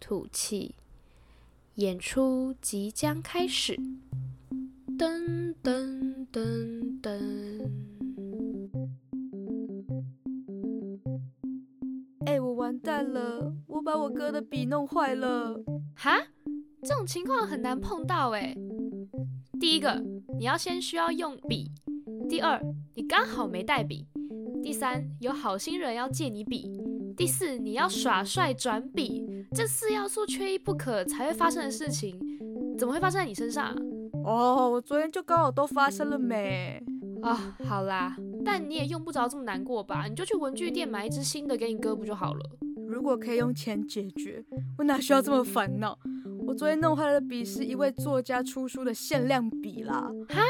吐气，演出即将开始。噔噔噔噔！哎、欸，我完蛋了，我把我哥的笔弄坏了。哈？这种情况很难碰到哎。第一个，你要先需要用笔；第二，你刚好没带笔；第三，有好心人要借你笔；第四，你要耍帅转笔。这四要素缺一不可才会发生的事情，怎么会发生在你身上啊？哦，我昨天就刚好都发生了没？啊，好啦，但你也用不着这么难过吧？你就去文具店买一支新的给你哥不就好了？如果可以用钱解决，我哪需要这么烦恼？我昨天弄坏了的笔是一位作家出书的限量笔啦。哈？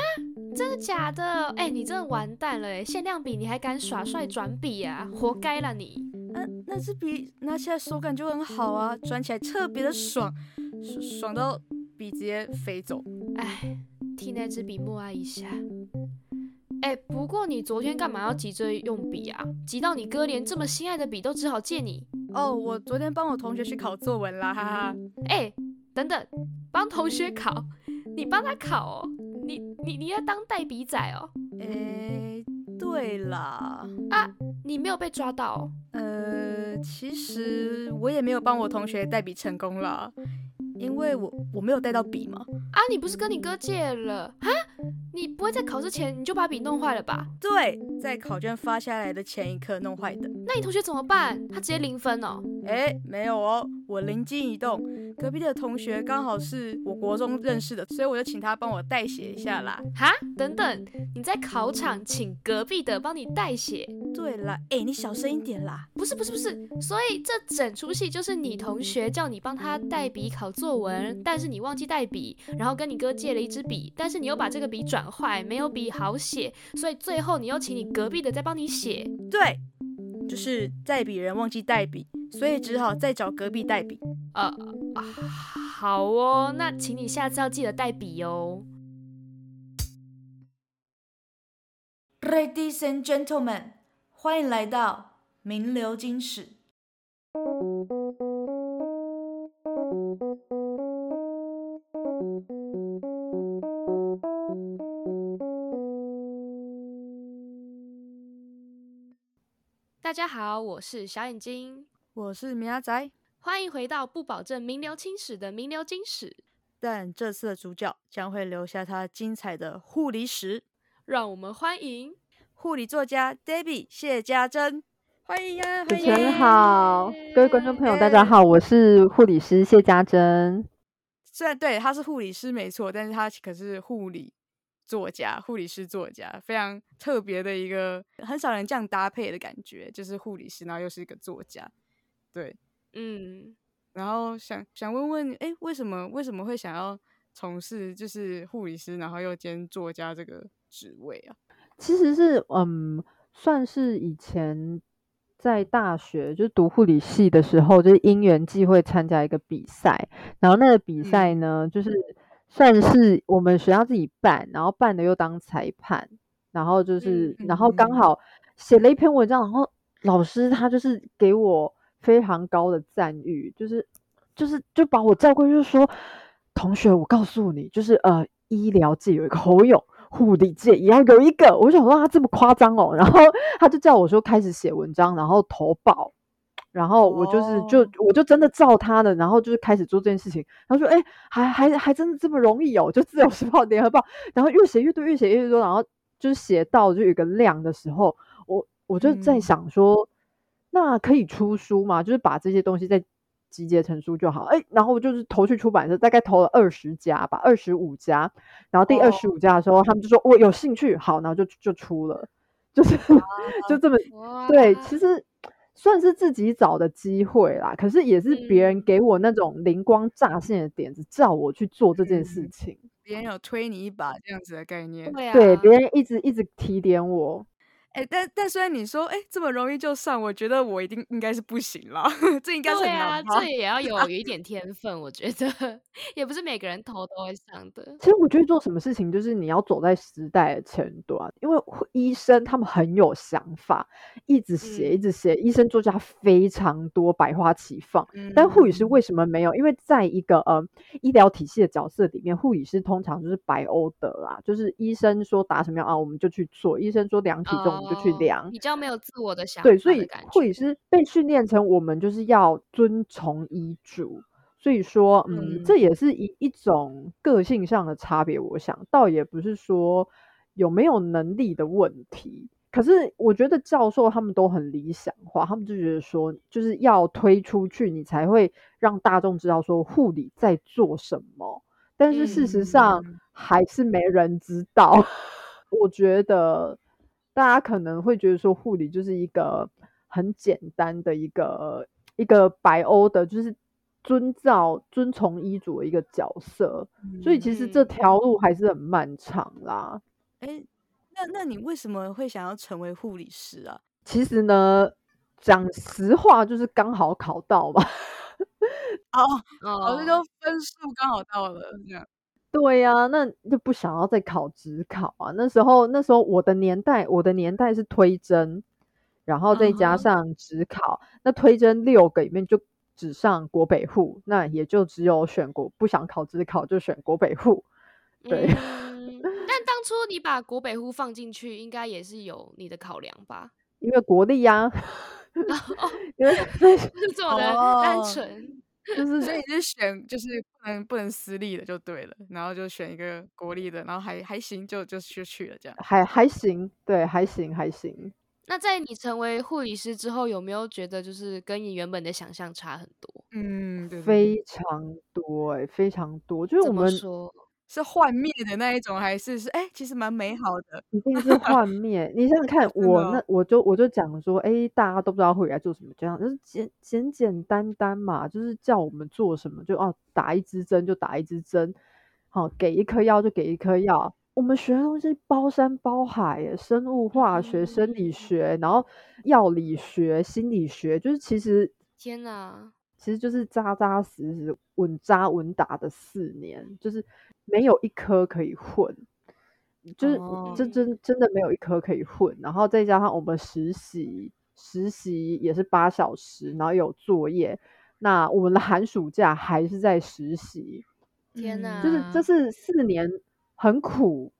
真的假的？哎、欸，你真的完蛋了哎！限量笔你还敢耍帅转笔啊？活该啦你！嗯、啊，那支笔拿起来手感就很好啊，转起来特别的爽，爽爽到笔直接飞走。哎，替那支笔默哀一下。哎，不过你昨天干嘛要急着用笔啊？急到你哥连这么心爱的笔都只好借你？哦，我昨天帮我同学去考作文啦，哈哈。哎，等等，帮同学考？你帮他考哦？你你你要当代笔仔哦？哎，对啦。啊，你没有被抓到哦？呃，其实我也没有帮我同学代笔成功啦，因为我我没有带到笔嘛。啊，你不是跟你哥借了？哈？你不会在考试前你就把笔弄坏了吧？对，在考卷发下来的前一刻弄坏的。那你同学怎么办？他直接零分哦？哎，没有哦，我灵机一动，隔壁的同学刚好是我国中认识的，所以我就请他帮我代写一下啦。哈？等等，你在考场请隔壁的帮你代写？对啦，哎，你小声一点啦。不是不是不是，所以这整出戏就是你同学叫你帮他代笔考作文，但是你忘记带笔，然后跟你哥借了一支笔，但是你又把这个笔转。坏，没有笔好写，所以最后你又请你隔壁的再帮你写。对，就是代笔人忘记带笔，所以只好再找隔壁代笔。呃，好哦，那请你下次要记得带笔哦。Ladies and gentlemen，欢迎来到名流金史。大家好，我是小眼睛，我是米阿仔，欢迎回到不保证名留青史的名流金史，但这次的主角将会留下他精彩的护理史。让我们欢迎护理作家 Debbie 谢家珍，欢迎呀！主持人好，各位观众朋友大家好，我是护理师谢家珍。虽然对他是护理师没错，但是他可是护理。作家、护理师作家，非常特别的一个，很少人这样搭配的感觉，就是护理师，然后又是一个作家，对，嗯，然后想想问问，哎，为什么为什么会想要从事就是护理师，然后又兼作家这个职位啊？其实是，嗯，算是以前在大学就读护理系的时候，就是因缘际会参加一个比赛，然后那个比赛呢，嗯、就是。算是我们学校自己办，然后办的又当裁判，然后就是，然后刚好写了一篇文章，然后老师他就是给我非常高的赞誉，就是就是就把我叫过去，就说同学，我告诉你，就是呃，医疗界有一个侯勇，护理界也要有一个。我想说他这么夸张哦，然后他就叫我说开始写文章，然后投报。然后我就是就我就真的照他的，然后就是开始做这件事情。他说：“哎，还还还真的这么容易哦？就自由时报、联合报，然后越写越多，越写越多，然后就是写到就有一个量的时候，我我就在想说，那可以出书嘛？就是把这些东西再集结成书就好。哎，然后我就是投去出版社，大概投了二十家吧，二十五家。然后第二十五家的时候，他们就说我有兴趣，好，然后就就出了，就是就这么对，其实。”算是自己找的机会啦，可是也是别人给我那种灵光乍现的点子，叫我去做这件事情。别人有推你一把这样子的概念，对啊，对，别人一直一直提点我。哎、欸，但但虽然你说，哎、欸，这么容易就上，我觉得我一定应该是不行了。这应该是对啊，这也要有一点天分，我觉得也不是每个人头都会上的。其实我觉得做什么事情，就是你要走在时代的前端，因为医生他们很有想法，一直写，一直写，医生作家非常多，百花齐放。嗯、但护理师为什么没有？因为在一个呃医疗体系的角色里面，护理师通常就是白欧的啦，就是医生说打什么样啊，我们就去做；医生说量体重。哦就去量，比较没有自我的想法。对，所以护理师被训练成我们就是要遵从医嘱。所以说，嗯，嗯这也是一一种个性上的差别。我想，倒也不是说有没有能力的问题。可是，我觉得教授他们都很理想化，他们就觉得说，就是要推出去，你才会让大众知道说护理在做什么。但是事实上，还是没人知道。嗯、我觉得。大家可能会觉得说护理就是一个很简单的一个一个白欧的，就是遵照遵从医嘱的一个角色，嗯、所以其实这条路还是很漫长啦。哎，那那你为什么会想要成为护理师啊？其实呢，讲实话就是刚好考到吧。哦 哦，这就分数刚好到了这样。对呀、啊，那就不想要再考职考啊。那时候，那时候我的年代，我的年代是推甄，然后再加上职考。Uh huh. 那推甄六个里面就只上国北户，那也就只有选国，不想考职考就选国北户。对，嗯、但当初你把国北户放进去，应该也是有你的考量吧？因为国立呀、啊，因为 是这么的单纯。Oh. 就是，所以你是选就是不能不能私立的就对了，然后就选一个国立的，然后还还行，就就就去了这样，还还行，对，还行还行。那在你成为护理师之后，有没有觉得就是跟你原本的想象差很多？嗯，对对对，非常多哎、欸，非常多，就是我们说。是幻灭的那一种，还是是哎、欸，其实蛮美好的。一定是幻灭。你想想看，我那我就我就讲说，哎、欸，大家都不知道会来做什么，这样就是简简简单单嘛，就是叫我们做什么就哦，打一支针就打一支针，好，给一颗药就给一颗药。我们学的东西包山包海，生物化学、生理学，然后药理学、心理学，就是其实天哪，其实就是扎扎实实、稳扎稳打的四年，就是。没有一科可以混，就是这真真的没有一科可以混。然后再加上我们实习，实习也是八小时，然后有作业。那我们的寒暑假还是在实习。天哪，就是这是四年很苦。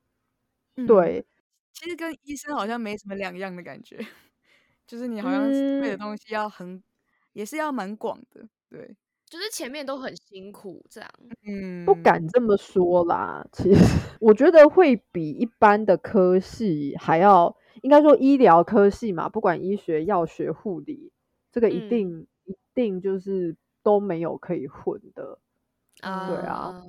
嗯、对，其实跟医生好像没什么两样的感觉，就是你好像背的东西要很，嗯、也是要蛮广的，对。就是前面都很辛苦，这样，嗯，不敢这么说啦。其实我觉得会比一般的科系还要，应该说医疗科系嘛，不管医学、药学、护理，这个一定、嗯、一定就是都没有可以混的啊。对啊，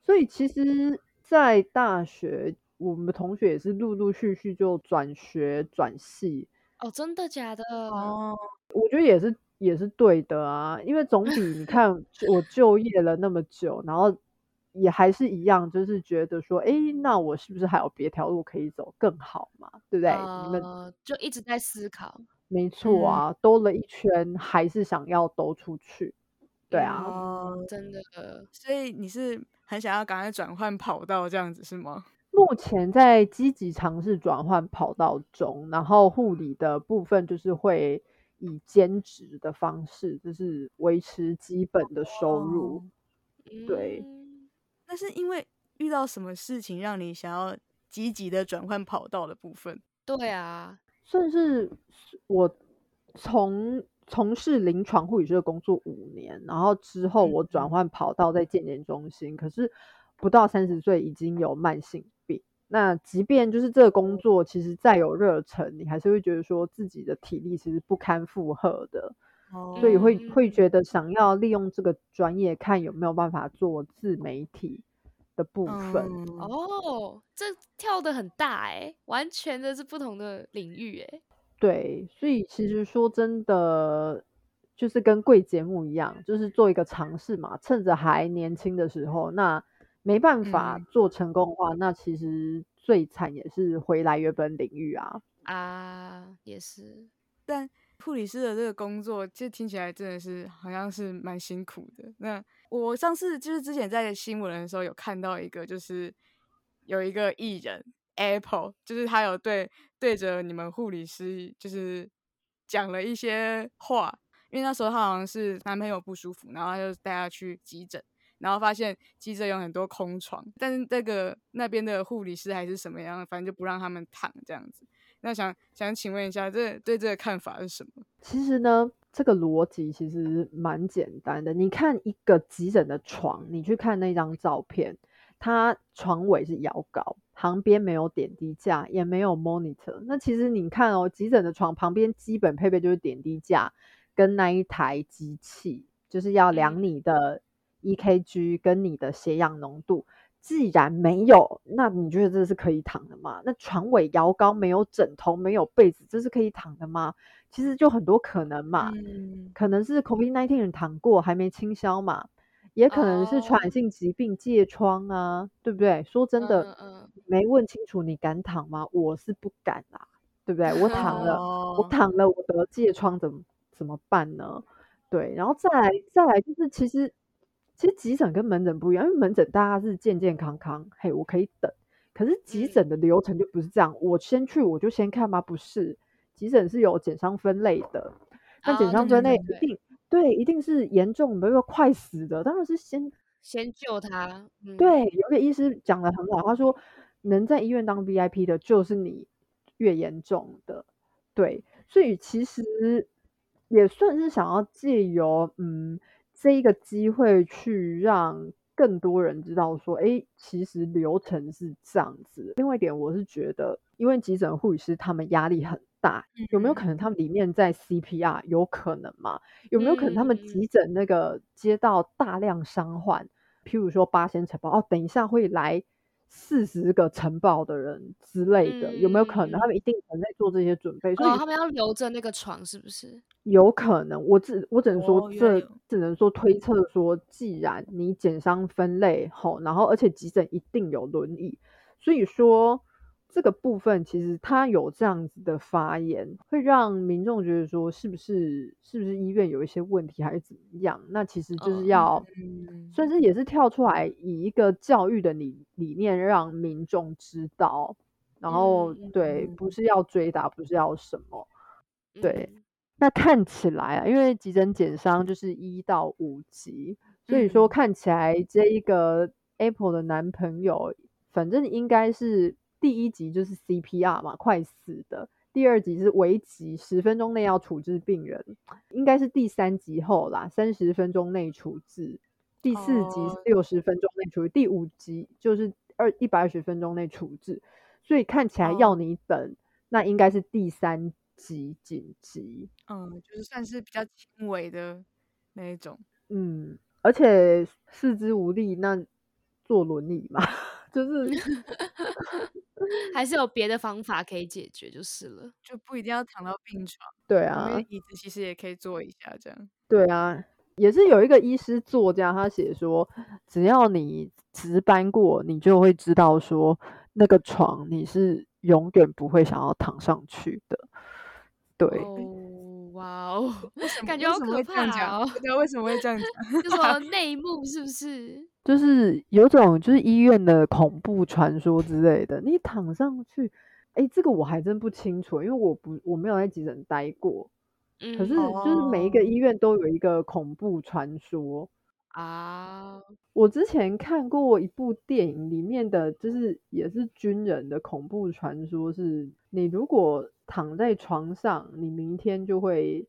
所以其实，在大学，我们的同学也是陆陆续续就转学转系。哦，真的假的？哦，我觉得也是。也是对的啊，因为总比你看 我就业了那么久，然后也还是一样，就是觉得说，哎，那我是不是还有别条路可以走更好嘛？对不对？呃、你们就一直在思考。没错啊，兜了一圈，还是想要兜出去。对啊，嗯、真的。所以你是很想要赶快转换跑道这样子是吗？目前在积极尝试转换跑道中，然后护理的部分就是会。以兼职的方式，就是维持基本的收入。哦、对，那是因为遇到什么事情让你想要积极的转换跑道的部分？对啊，算是我从从事临床护理师的工作五年，然后之后我转换跑道在健检中心，嗯、可是不到三十岁已经有慢性病。那即便就是这个工作，其实再有热忱，你还是会觉得说自己的体力其实不堪负荷的，哦、所以会会觉得想要利用这个专业，看有没有办法做自媒体的部分。嗯、哦，这跳的很大哎，完全的是不同的领域哎。对，所以其实说真的，就是跟贵节目一样，就是做一个尝试嘛，趁着还年轻的时候，那没办法做成功的话，嗯、那其实最惨也是回来原本领域啊。啊，也是，但。护理师的这个工作，其实听起来真的是好像是蛮辛苦的。那我上次就是之前在新闻的时候有看到一个，就是有一个艺人 Apple，就是他有对对着你们护理师就是讲了一些话，因为那时候他好像是男朋友不舒服，然后他就带他去急诊，然后发现急诊有很多空床，但是那个那边的护理师还是什么样，反正就不让他们躺这样子。那想想请问一下，这对这个看法是什么？其实呢，这个逻辑其实蛮简单的。你看一个急诊的床，你去看那张照片，它床尾是摇高，旁边没有点滴架，也没有 monitor。那其实你看哦，急诊的床旁边基本配备就是点滴架跟那一台机器，就是要量你的 EKG 跟你的血氧浓度。既然没有，那你觉得这是可以躺的吗？那床尾摇高，没有枕头，没有被子，这是可以躺的吗？其实就很多可能嘛，嗯、可能是 COVID-19 人躺过还没清消嘛，也可能是传染性疾病疥疮啊，哦、对不对？说真的，嗯嗯、没问清楚，你敢躺吗？我是不敢啦，对不对？我躺了，哦、我躺了，我得疥疮怎么怎么办呢？对，然后再来再来就是其实。其实急诊跟门诊不一样，因为门诊大家是健健康康，嘿，我可以等。可是急诊的流程就不是这样，嗯、我先去我就先看吗？不是，急诊是有减伤分类的。那减伤分类一定、哦、对，一定是严重的，没有快死的，当然是先先救他。嗯、对，有个医师讲的很好，他说能在医院当 VIP 的，就是你越严重的。对，所以其实也算是想要借由嗯。这一个机会去让更多人知道说，哎，其实流程是这样子。另外一点，我是觉得，因为急诊护理师他们压力很大，有没有可能他们里面在 CPR？有可能吗？有没有可能他们急诊那个接到大量伤患，譬如说八仙城堡哦，等一下会来。四十个城堡的人之类的，嗯、有没有可能？他们一定可能在做这些准备，所以、哦、他们要留着那个床，是不是？有可能，我只我只能说这，只能说推测说，既然你减伤分类后，然后而且急诊一定有轮椅，所以说。这个部分其实他有这样子的发言，会让民众觉得说，是不是是不是医院有一些问题，还是怎么样？那其实就是要，算是也是跳出来以一个教育的理理念，让民众知道，然后对，不是要追打，不是要什么，对。那看起来啊，因为急诊减伤就是一到五级，所以说看起来这一个 Apple 的男朋友，反正应该是。第一集就是 CPR 嘛，快死的。第二集是危急，十分钟内要处置病人，应该是第三集后啦，三十分钟内处置。第四集是六十分钟内处置，第五集就是二一百二十分钟内处置。所以看起来要你等，哦、那应该是第三集紧急。嗯，就是算是比较轻微的那一种。嗯，而且四肢无力，那坐轮椅嘛。就是 还是有别的方法可以解决就是了，就不一定要躺到病床。对啊，椅子其实也可以坐一下，这样。对啊，也是有一个医师作家，他写说，只要你值班过，你就会知道说，那个床你是永远不会想要躺上去的。对。Oh, 哇哦，感觉好可怕哦！对，为什么会这样讲？就说 内幕是不是？就是有种就是医院的恐怖传说之类的，你躺上去，哎，这个我还真不清楚，因为我不我没有在急诊待过。嗯，可是就是每一个医院都有一个恐怖传说啊。我之前看过一部电影，里面的就是也是军人的恐怖传说，是你如果躺在床上，你明天就会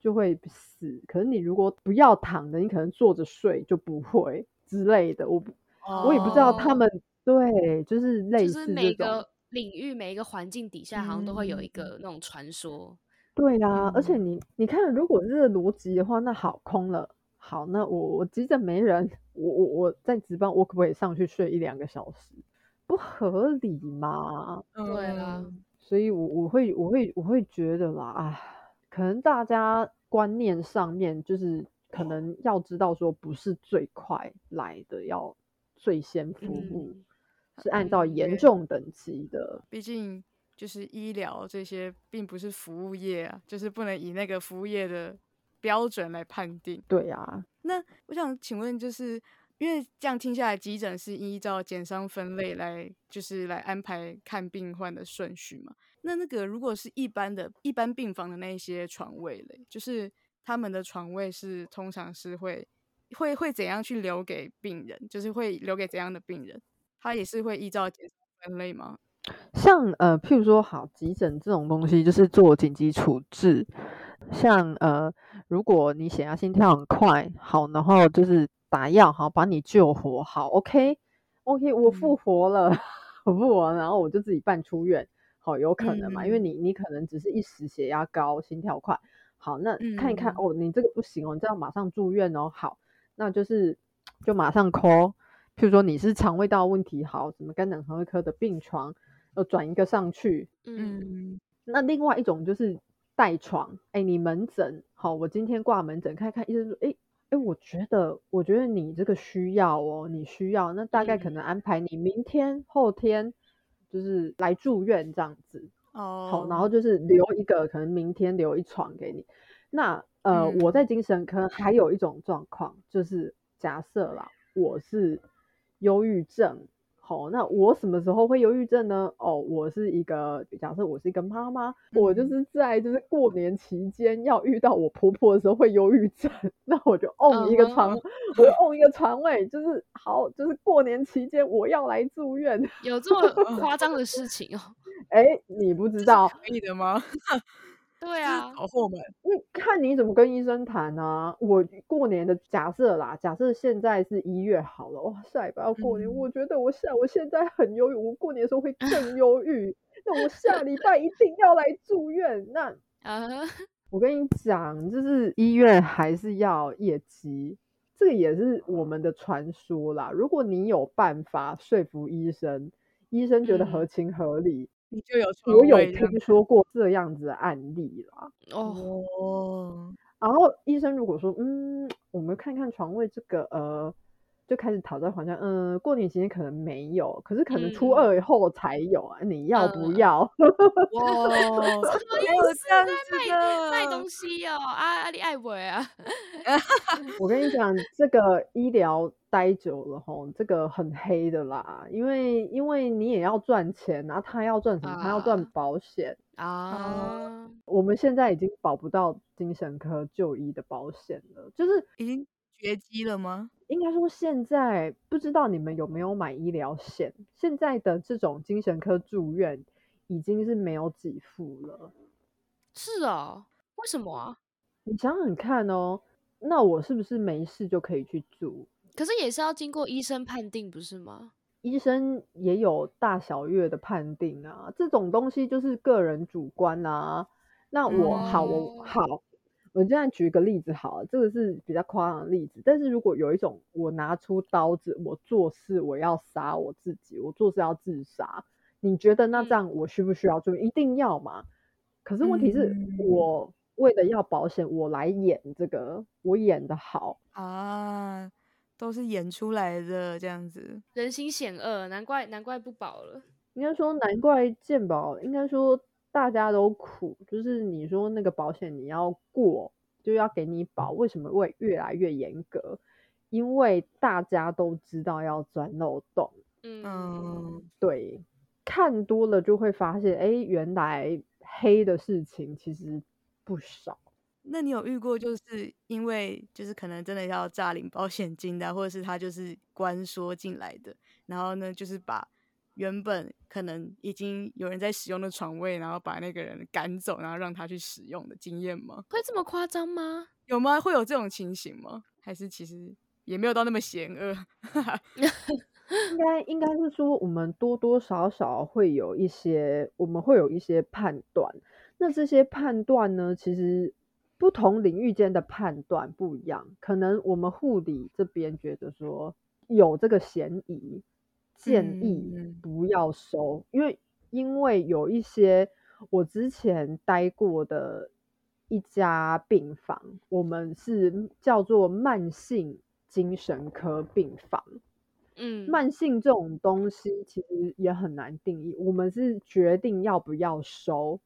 就会死。可是你如果不要躺着，你可能坐着睡就不会。之类的，我不，oh, 我也不知道他们对，就是类似，就是每个领域、每一个环境底下，好像都会有一个那种传说。对啊，嗯、而且你你看，如果是这个逻辑的话，那好空了。好，那我我急着没人，我我我在值班，我可不可以上去睡一两个小时？不合理嘛？对啊，所以我我会我会我会觉得啦，啊，可能大家观念上面就是可能要知道说，不是最快来的要最先服务，嗯、是按照严重等级的。毕竟就是医疗这些并不是服务业啊，就是不能以那个服务业的标准来判定。对啊，那我想请问就是。因为这样听下来，急诊是依照减伤分类来，就是来安排看病患的顺序嘛。那那个如果是一般的、一般病房的那一些床位嘞，就是他们的床位是通常是会会会怎样去留给病人？就是会留给怎样的病人？他也是会依照分类吗？像呃，譬如说，好，急诊这种东西就是做紧急处置。像呃，如果你血压、心跳很快，好，然后就是。打药好，把你救活好，OK，OK，、OK? OK, 我复活了，嗯、我复活了，然后我就自己办出院，好，有可能嘛？嗯、因为你你可能只是一时血压高，心跳快，好，那看一看、嗯、哦，你这个不行哦，你这要马上住院哦，好，那就是就马上 call，譬如说你是肠胃道问题，好，什么肝胆肠胃科的病床，要转一个上去，嗯，那另外一种就是带床，哎，你门诊，好，我今天挂门诊，看看医生说，哎。哎，我觉得，我觉得你这个需要哦，你需要，那大概可能安排你明天、嗯、后天，就是来住院这样子。哦，好，然后就是留一个，可能明天留一床给你。那呃，嗯、我在精神科还 有一种状况，就是假设啦，我是忧郁症。好，那我什么时候会忧郁症呢？哦，我是一个，假设我是一个妈妈，我就是在就是过年期间要遇到我婆婆的时候会忧郁症，那我就 own 一个床，uh huh. 我就 own 一个床位，就是好，就是过年期间我要来住院，有这么夸张的事情哦？哎，你不知道可以的吗？对啊，好后门。你看你怎么跟医生谈啊？我过年的假设啦，假设现在是一月好了，哇，下礼拜要过年，嗯、我觉得我下我现在很忧郁，我过年的时候会 更忧郁。那我下礼拜一定要来住院。那啊，我跟你讲，就是医院还是要业绩，这个也是我们的传说啦。如果你有办法说服医生，医生觉得合情合理。嗯你就有，我有听说过这样子的案例啦。哦，然后医生如果说，嗯，我们看看床位这个，呃，就开始讨论，好像，嗯，过年期间可能没有，可是可能初二以后才有啊，嗯、你要不要？哇，什么意思？在卖卖东西哦？啊，你爱不爱啊？我跟你讲，这个医疗。待久了吼，这个很黑的啦，因为因为你也要赚钱，然后他要赚什么？啊、他要赚保险啊。我们现在已经保不到精神科就医的保险了，就是已经绝迹了吗？应该说现在不知道你们有没有买医疗险，现在的这种精神科住院已经是没有给付了。是啊，为什么啊？你想想看哦，那我是不是没事就可以去住？可是也是要经过医生判定，不是吗？医生也有大小月的判定啊，这种东西就是个人主观啊。那我、嗯、好，我好，我现在举个例子好了，这个是比较夸张的例子。但是如果有一种，我拿出刀子，我做事我要杀我自己，我做事要自杀，你觉得那这样我需不需要住院？嗯、一定要嘛？可是问题是我为了要保险，我来演这个，我演的好啊。都是演出来的这样子，人心险恶，难怪难怪不保了。应该说难怪健保，应该说大家都苦，就是你说那个保险你要过，就要给你保，为什么会越来越严格？因为大家都知道要钻漏洞。嗯，对，看多了就会发现，哎，原来黑的事情其实不少。那你有遇过，就是因为就是可能真的要诈领保险金的，或者是他就是关说进来的，然后呢，就是把原本可能已经有人在使用的床位，然后把那个人赶走，然后让他去使用的经验吗？会这么夸张吗？有吗？会有这种情形吗？还是其实也没有到那么险恶？应该应该是说，我们多多少少会有一些，我们会有一些判断。那这些判断呢，其实。不同领域间的判断不一样，可能我们护理这边觉得说有这个嫌疑，建议不要收，嗯、因为因为有一些我之前待过的一家病房，我们是叫做慢性精神科病房。嗯，慢性这种东西其实也很难定义。我们是决定要不要收，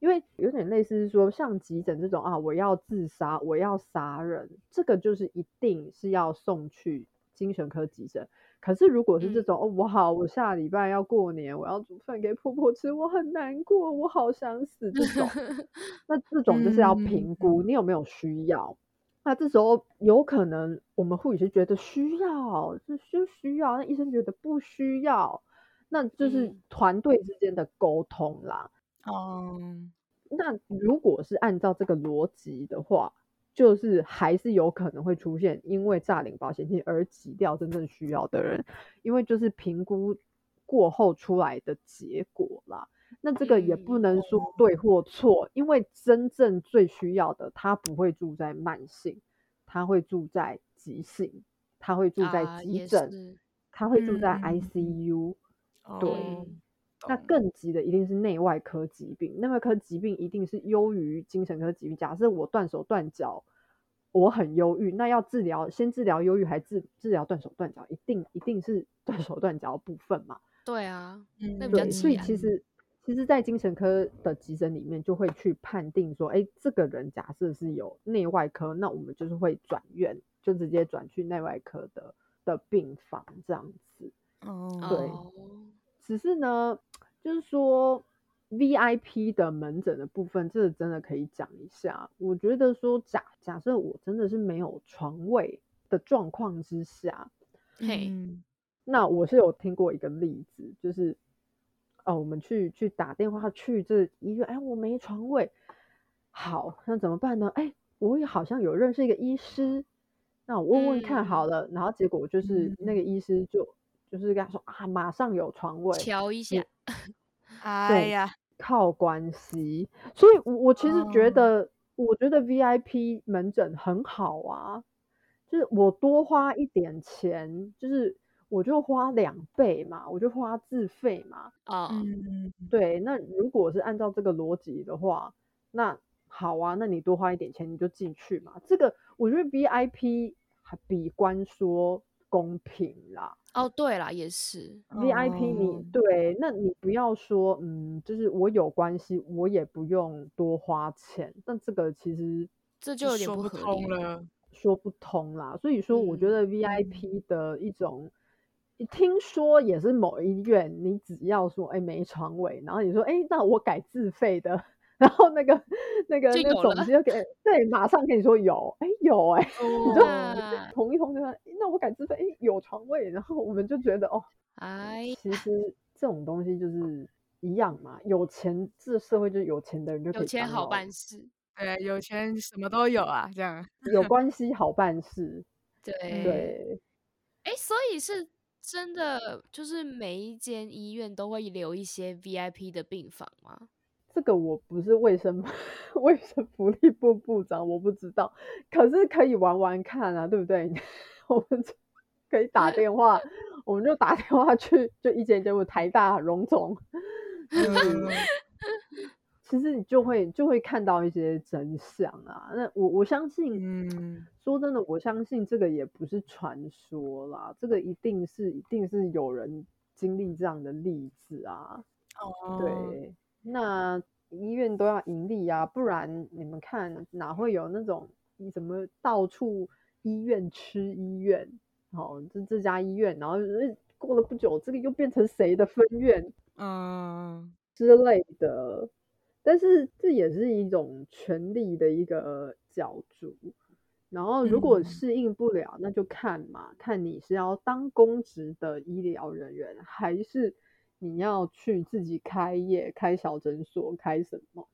因为有点类似是说，像急诊这种啊，我要自杀，我要杀人，这个就是一定是要送去精神科急诊。可是如果是这种、嗯、哦，我好，我下礼拜要过年，我要煮饭给婆婆吃，我很难过，我好想死，这种，那这种就是要评估你有没有需要。那这时候有可能我们护理师觉得需要，就需需要，那医生觉得不需要，那就是团队之间的沟通啦。哦、嗯，那如果是按照这个逻辑的话，就是还是有可能会出现因为诈领保险金而挤掉真正需要的人，因为就是评估过后出来的结果啦。那这个也不能说对或错，嗯、因为真正最需要的，他不会住在慢性，他会住在急性，他会住在急诊，他、啊、会住在 ICU、嗯。对，嗯、那更急的一定是内外科疾病，内外科疾病一定是优于精神科疾病。假设我断手断脚，我很忧郁，那要治疗，先治疗忧郁，还治治疗断手断脚，一定一定是 断手断脚的部分嘛？对啊，嗯，那对，所以其实。其实，在精神科的急诊里面，就会去判定说，哎，这个人假设是有内外科，那我们就是会转院，就直接转去内外科的的病房这样子。哦，对。只是呢，就是说 VIP 的门诊的部分，这个真的可以讲一下。我觉得说假假设我真的是没有床位的状况之下，嘿、嗯，那我是有听过一个例子，就是。哦，我们去去打电话去这医院，哎，我没床位，好，那怎么办呢？哎，我也好像有认识一个医师，那我问问看好了，嗯、然后结果就是那个医师就就是跟他说啊，马上有床位，瞧一下，哎呀，靠关系，所以我我其实觉得，哦、我觉得 VIP 门诊很好啊，就是我多花一点钱，就是。我就花两倍嘛，我就花自费嘛。啊，嗯，对。那如果是按照这个逻辑的话，那好啊，那你多花一点钱你就进去嘛。这个我觉得 VIP 还比官说公平啦。哦，对啦，也是 VIP 你、哦、对，那你不要说嗯，就是我有关系，我也不用多花钱。但这个其实这就有点不合理了，说不通啦。所以说，我觉得 VIP 的一种。嗯听说也是某医院，你只要说哎没床位，然后你说哎那我改自费的，然后那个那个那个总机就给对，马上跟你说有哎有哎，你就同一同就说那我敢自费哎有床位，然后我们就觉得哦哎，其实这种东西就是一样嘛，有钱这社会就是有钱的人就可以，有钱好办事，对，有钱什么都有啊，这样有关 系好办事，对对，哎所以是。真的就是每一间医院都会留一些 VIP 的病房吗？这个我不是卫生 卫生福利部部长，我不知道。可是可以玩玩看啊，对不对？我们可以打电话，我们就打电话去，就一间间问台大荣总。其实你就会就会看到一些真相啊！那我我相信，嗯，说真的，我相信这个也不是传说啦，这个一定是一定是有人经历这样的例子啊。哦，对，那医院都要盈利啊，不然你们看哪会有那种你怎么到处医院吃医院？哦，这这家医院，然后过了不久，这个又变成谁的分院？嗯，之类的。但是这也是一种权力的一个角逐，然后如果适应不了，嗯、那就看嘛，看你是要当公职的医疗人员，还是你要去自己开业、开小诊所、开什么，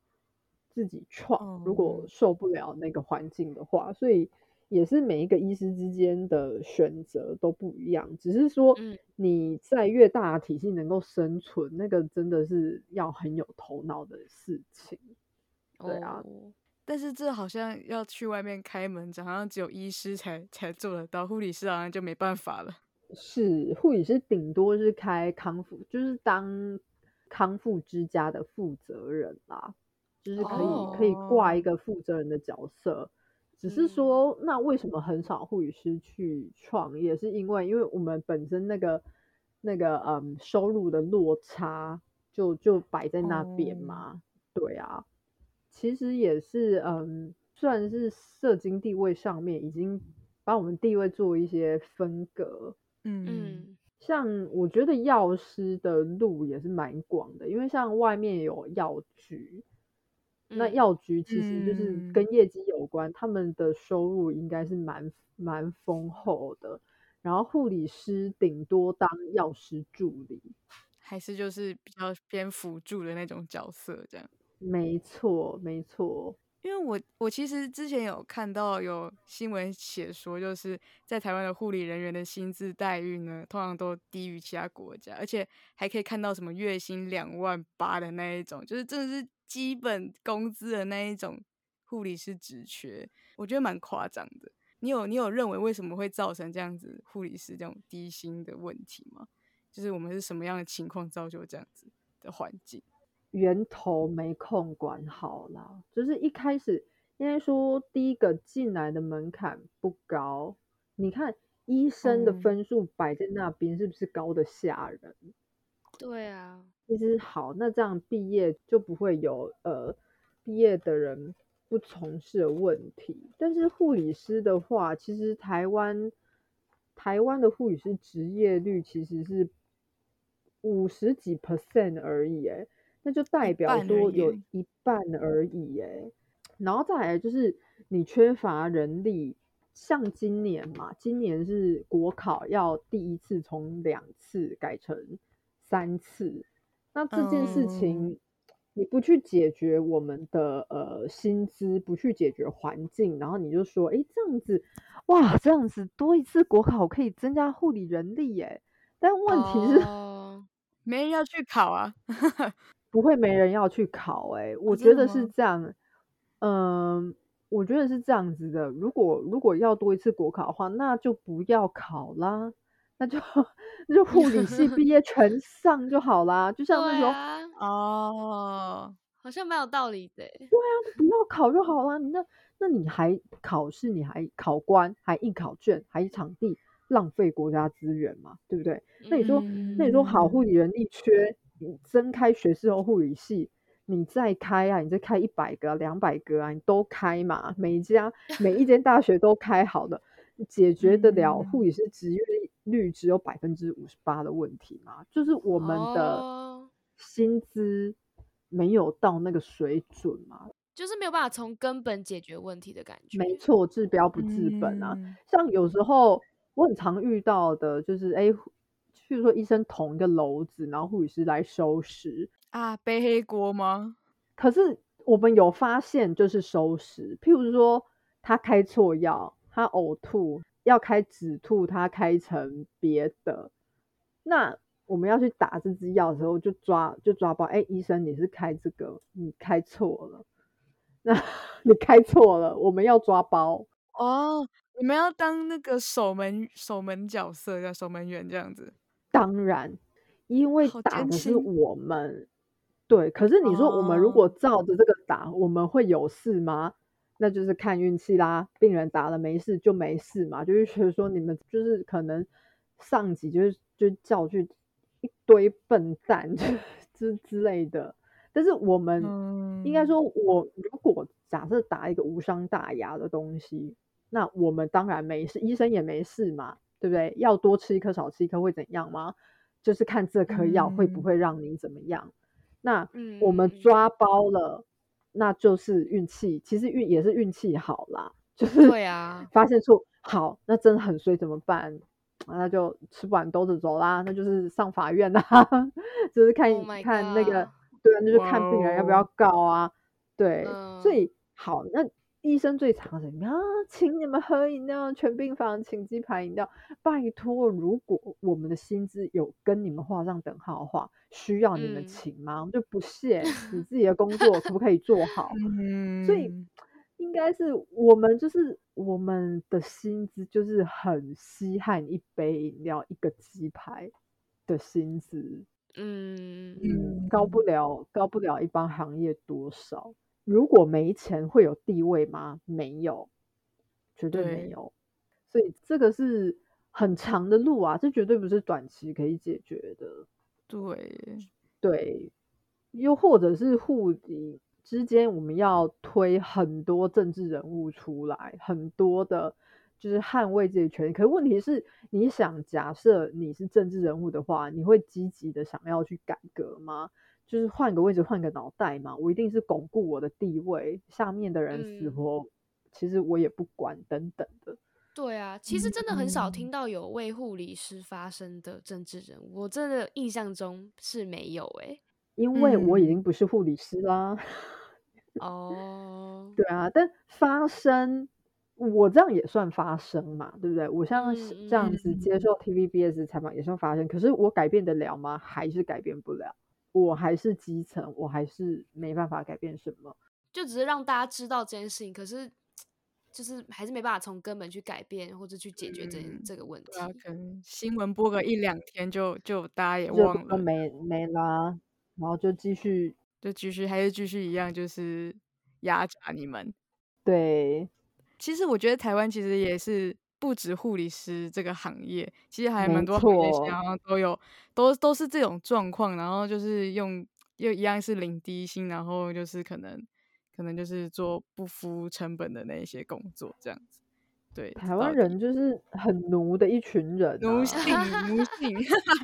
自己创。如果受不了那个环境的话，所以。也是每一个医师之间的选择都不一样，只是说你在越大的体系能够生存，嗯、那个真的是要很有头脑的事情。对啊，哦、但是这好像要去外面开门诊，好像只有医师才才做得到，护理师好像就没办法了。是，护理师顶多是开康复，就是当康复之家的负责人啦，就是可以、哦、可以挂一个负责人的角色。只是说，那为什么很少护理师去创业？是因为因为我们本身那个那个嗯收入的落差就就摆在那边嘛。哦、对啊，其实也是嗯，算是社经地位上面已经把我们地位做一些分隔。嗯，像我觉得药师的路也是蛮广的，因为像外面有药局。那药局其实就是跟业绩有关，嗯、他们的收入应该是蛮蛮丰厚的。然后护理师顶多当药师助理，还是就是比较偏辅助的那种角色，这样。没错，没错。因为我我其实之前有看到有新闻写说，就是在台湾的护理人员的薪资待遇呢，通常都低于其他国家，而且还可以看到什么月薪两万八的那一种，就是真的是。基本工资的那一种护理师职缺，我觉得蛮夸张的。你有你有认为为什么会造成这样子护理师这种低薪的问题吗？就是我们是什么样的情况造就这样子的环境？源头没空管好啦，就是一开始应该说第一个进来的门槛不高。你看医生的分数摆在那边，是不是高的吓人？嗯对啊，其实好，那这样毕业就不会有呃毕业的人不从事的问题。但是护理师的话，其实台湾台湾的护理师职业率其实是五十几 percent 而已，哎，那就代表说有一半而已，哎，然后再来就是你缺乏人力，像今年嘛，今年是国考要第一次从两次改成。三次，那这件事情你不去解决我们的呃薪资，不去解决环境，然后你就说，哎，这样子，哇，这样子多一次国考可以增加护理人力耶。但问题是，哦、没人要去考啊，不会没人要去考哎，我觉得是这样，嗯、呃，我觉得是这样子的。如果如果要多一次国考的话，那就不要考啦。那就 那就护理系毕业全上就好啦，就像那种哦，好像蛮有道理的。对啊，不要考就好啦。那那你还考试，你还考官，还印考卷，还场地，浪费国家资源嘛？对不对？那你说，嗯、那你说好，护理人力缺，你增开学士后护理系，你再开啊，你再开一百个、两百个啊，你都开嘛？每一家每一间大学都开好的，解决得了护理师职业率只有百分之五十八的问题吗，就是我们的薪资没有到那个水准嘛，就是没有办法从根本解决问题的感觉。没错，治标不治本啊。嗯、像有时候我很常遇到的，就是哎，譬如说医生捅一个篓子，然后护理师来收拾啊，背黑锅吗？可是我们有发现，就是收拾，譬如说他开错药，他呕吐。要开止吐，他开成别的，那我们要去打这支药的时候，就抓就抓包。哎，医生，你是开这个，你开错了。那 你开错了，我们要抓包哦。你们要当那个守门守门角色，叫守门员这样子。当然，因为打的是我们。对，可是你说我们如果照着这个打，哦、我们会有事吗？那就是看运气啦，病人打了没事就没事嘛，就是觉得说你们就是可能上级就是就叫去一堆笨蛋 之之类的，但是我们、嗯、应该说，我如果假设打一个无伤大雅的东西，那我们当然没事，医生也没事嘛，对不对？要多吃一颗少吃一颗会怎样吗？就是看这颗药会不会让你怎么样。嗯、那我们抓包了。那就是运气，其实运也是运气好啦，就是对啊，发现错好，那真的很衰怎么办？那就吃不完兜着走啦，那就是上法院啦，就是看、oh、看那个，对啊，那就看病人要不要告啊.对，所以好那。医生最常什么啊？请你们喝饮料，全病房请鸡排饮料。拜托，如果我们的薪资有跟你们画上等号的话，需要你们请吗？嗯、就不屑你自己的 工作可不可以做好？嗯、所以应该是我们就是我们的薪资就是很稀罕一杯饮料一个鸡排的薪资。嗯嗯，高不了高不了一般行业多少。如果没钱会有地位吗？没有，绝对没有。所以这个是很长的路啊，这绝对不是短期可以解决的。对对，又或者是户籍之间，我们要推很多政治人物出来，很多的，就是捍卫这些权利。可是问题是，你想假设你是政治人物的话，你会积极的想要去改革吗？就是换个位置，换个脑袋嘛。我一定是巩固我的地位，下面的人死活，嗯、其实我也不管，等等的。对啊，其实真的很少听到有为护理师发声的政治人物，我真的印象中是没有诶、欸，因为我已经不是护理师啦。哦，对啊，但发声，我这样也算发声嘛，对不对？我像这样子接受 TVBS 采访也算发声，可是我改变得了吗？还是改变不了？我还是基层，我还是没办法改变什么，就只是让大家知道这件事情，可是。就是还是没办法从根本去改变或者去解决这、嗯、这个问题。啊、可能新闻播个一两天就就大家也忘了，没没啦，然后就继续就继续还是继续一样，就是压榨你们。对，其实我觉得台湾其实也是不止护理师这个行业，其实还蛮多行业然后都有都都是这种状况，然后就是用又一样是领低薪，然后就是可能。可能就是做不敷成本的那一些工作，这样子。对，台湾人就是很奴的一群人，啊，奴性，奴性，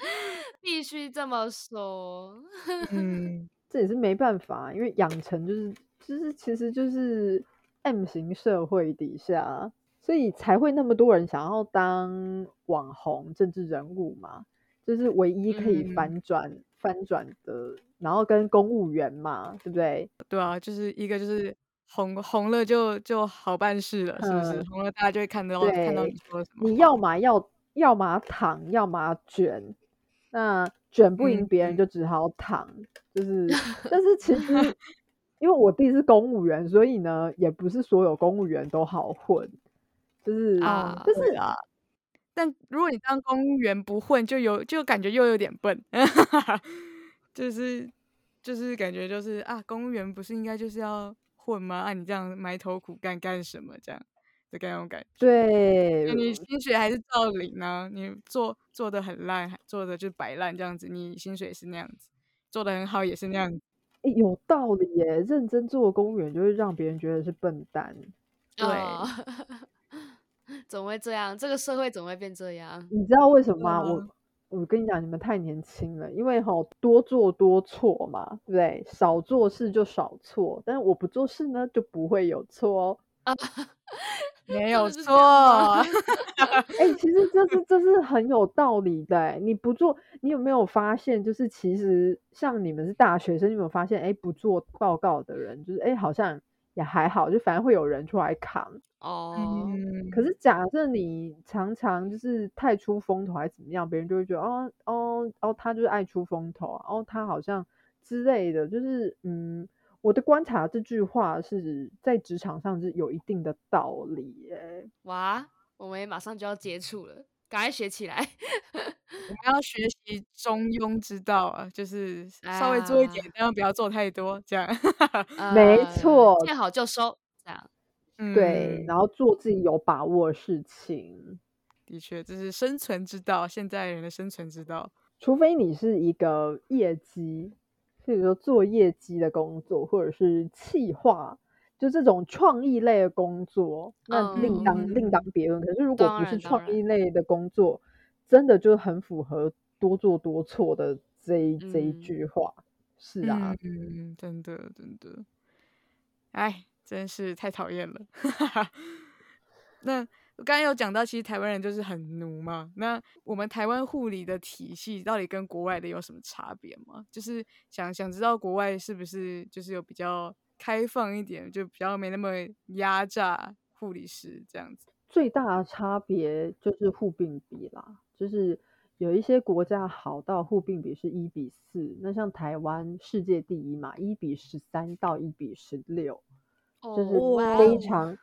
必须这么说。嗯，这也是没办法，因为养成就是就是其实就是 M 型社会底下，所以才会那么多人想要当网红、政治人物嘛，就是唯一可以反转。嗯翻转的，然后跟公务员嘛，对不对？对啊，就是一个就是红红了就就好办事了，是不是？嗯、红了大家就会看到看到你说什么。你要嘛要要么躺，要么卷，那卷不赢别人就只好躺，嗯、就是。但是其实因为我弟是公务员，所以呢，也不是所有公务员都好混，就是啊，就是啊。但如果你当公务员不混，就有就感觉又有点笨，就是就是感觉就是啊，公务员不是应该就是要混吗？啊，你这样埋头苦干干什么？这样的那种感觉。对，你薪水还是照领呢？你做做的很烂，做的就摆烂这样子，你薪水是那样子；做的很好也是那样子。欸，有道理耶！认真做公务员就会让别人觉得是笨蛋。对。Oh. 怎么会这样？这个社会怎么会变这样？你知道为什么吗？我我跟你讲，你们太年轻了，因为齁多做多错嘛，对不对？少做事就少错，但是我不做事呢，就不会有错啊，没有错。哎、欸，其实这是这是很有道理的。你不做，你有没有发现？就是其实像你们是大学生，你有没有发现？哎，不做报告的人，就是哎，好像也还好，就反正会有人出来扛。哦、嗯，可是假设你常常就是太出风头还是怎么样，别人就会觉得哦哦哦，他就是爱出风头啊，哦他好像之类的，就是嗯，我的观察这句话是在职场上是有一定的道理耶。哇，我们也马上就要接触了，赶快学起来。我们要学习中庸之道啊，就是 稍微做一点，但、啊、不要做太多，这样。呃、没错，见好就收，这样。对，然后做自己有把握的事情。的确，这是生存之道，现在人的生存之道。除非你是一个业绩，比如说做业绩的工作，或者是企划，就这种创意类的工作，那另当、嗯、另当别论。可是如果不是创意类的工作，真的就很符合多做多错的这一、嗯、这一句话。是啊，嗯，真的真的，哎。真是太讨厌了。那我刚刚有讲到，其实台湾人就是很奴嘛。那我们台湾护理的体系到底跟国外的有什么差别吗？就是想想知道国外是不是就是有比较开放一点，就比较没那么压榨护理师这样子。最大的差别就是护病比啦，就是有一些国家好到护病比是一比四，那像台湾世界第一嘛，一比十三到一比十六。就是非常、oh.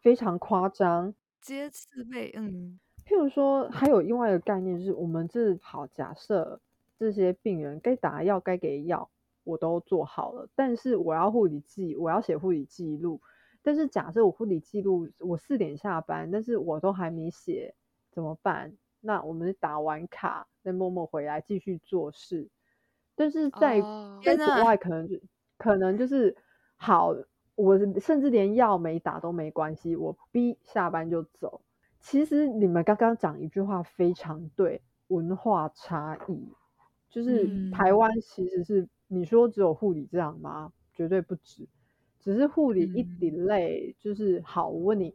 非常夸张，阶次辈，嗯，譬如说，还有另外一个概念，就是我们这好假设这些病人该打药、该给药我都做好了，但是我要护理记，我要写护理记录。但是假设我护理记录，我四点下班，但是我都还没写，怎么办？那我们打完卡再默默回来继续做事。但是在、哦、在国外可能就可能就是好，我甚至连药没打都没关系，我逼下班就走。其实你们刚刚讲一句话非常对，文化差异就是台湾其实是、嗯、你说只有护理这样吗？绝对不止。只是护理一 delay，就是好。我问你，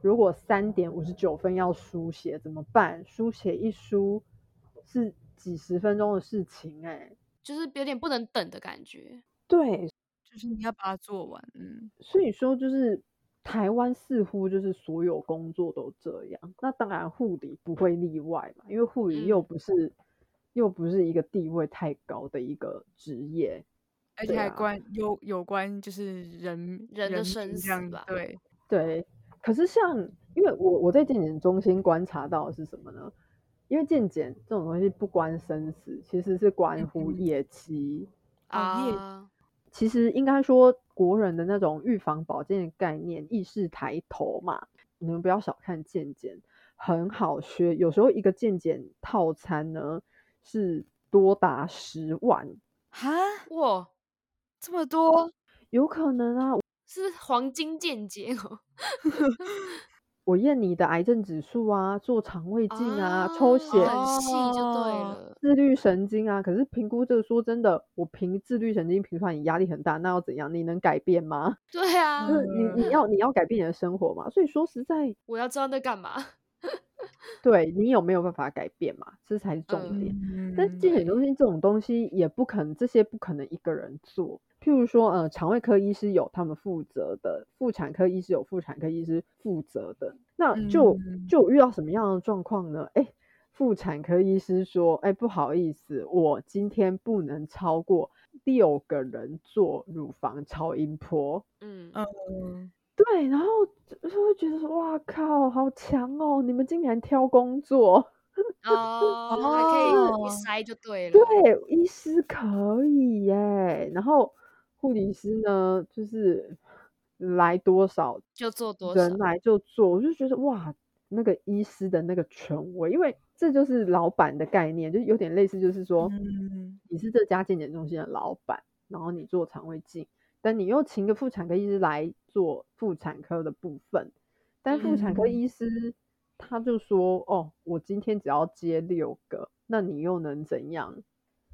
如果三点五十九分要书写怎么办？书写一书是几十分钟的事情，哎，就是有点不能等的感觉。对，就是你要把它做完。嗯，所以说就是台湾似乎就是所有工作都这样。那当然护理不会例外嘛，因为护理又不是、嗯、又不是一个地位太高的一个职业。而且还关、啊、有有关就是人人的生死吧？对对。可是像因为我我在健检中心观察到的是什么呢？因为健检这种东西不关生死，其实是关乎业绩啊。业其实应该说国人的那种预防保健的概念意识抬头嘛。你们不要小看健检，很好学。有时候一个健检套餐呢是多达十万哈哇。这么多，有可能啊，是黄金健检哦。我验你的癌症指数啊，做肠胃镜啊，哦、抽血很细就对了。自律神经啊，可是评估这个说真的，我凭自律神经评出来你压力很大，那要怎样？你能改变吗？对啊，就是你你要你要改变你的生活嘛。所以说实在，我要知道在干嘛。对，你有没有办法改变嘛？这才是重点。嗯、但是健检中心这种东西也不可能，这些不可能一个人做。譬如说，呃，肠胃科医师有他们负责的，妇产科医师有妇产科医师负责的。那就就遇到什么样的状况呢？哎，妇产科医师说，哎，不好意思，我今天不能超过六个人做乳房超音波。嗯嗯。嗯对，然后就会觉得说，哇靠，好强哦！你们竟然挑工作哦，还可以一筛就对了。对，医师可以耶，然后护理师呢，就是来多少就做多少，人来就做，我就觉得哇，那个医师的那个权威，因为这就是老板的概念，就有点类似，就是说，嗯，你是这家健检中心的老板，然后你做肠胃镜。但你又请个妇产科医师来做妇产科的部分，但妇产科医师他就说：“嗯、哦，我今天只要接六个，那你又能怎样？”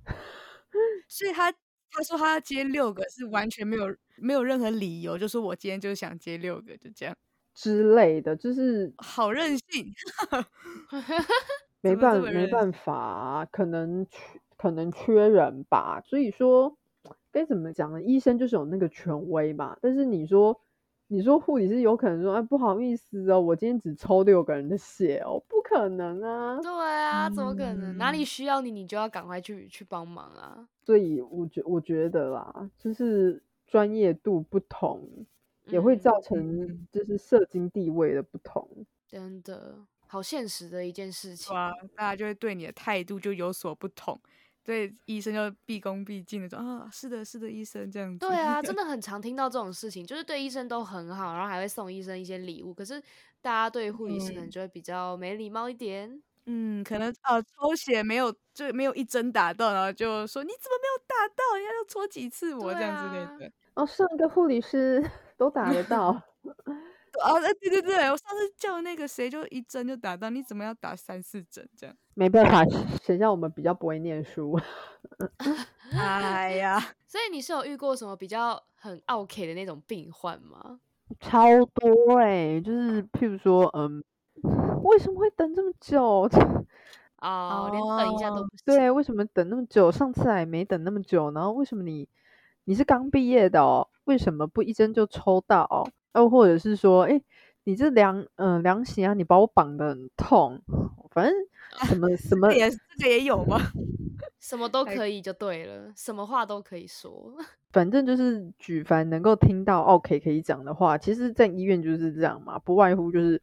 所以他他说他要接六个是完全没有没有任何理由，就说我今天就是想接六个，就这样之类的，就是好任性，没办没办法，可能缺可能缺人吧，所以说。该怎么讲呢？医生就是有那个权威嘛。但是你说，你说护理师有可能说，哎，不好意思哦，我今天只抽六个人的血哦，不可能啊。对啊，怎么可能？嗯、哪里需要你，你就要赶快去去帮忙啊。所以我觉我觉得啦，就是专业度不同，嗯、也会造成就是社经地位的不同。真的，好现实的一件事情。啊，大家就会对你的态度就有所不同。对，医生就毕恭毕敬的说啊，是的，是的，医生这样子。对啊，真的很常听到这种事情，就是对医生都很好，然后还会送医生一些礼物。可是大家对护理师可能就会比较没礼貌一点。嗯，可能啊，抽血没有就没有一针打到，然后就说你怎么没有打到？人家要戳几次我这样子那个。哦，上个护理师 都打得到。哦，对对对，我上次叫那个谁，就一针就打到，你怎么要打三四针这样？没办法，谁叫我们比较不会念书。哎呀，所以你是有遇过什么比较很 OK 的那种病患吗？超多哎、欸，就是譬如说，嗯，为什么会等这么久？啊、哦，连等一下都不行。对，为什么等那么久？上次还没等那么久，然后为什么你你是刚毕业的哦？为什么不一针就抽到？又或者是说，哎，你这凉，嗯、呃，量刑啊，你把我绑的很痛，反正什么 什么也这个也有吗？什么都可以就对了，什么话都可以说，反正就是举凡能够听到 OK 可以讲的话，其实，在医院就是这样嘛，不外乎就是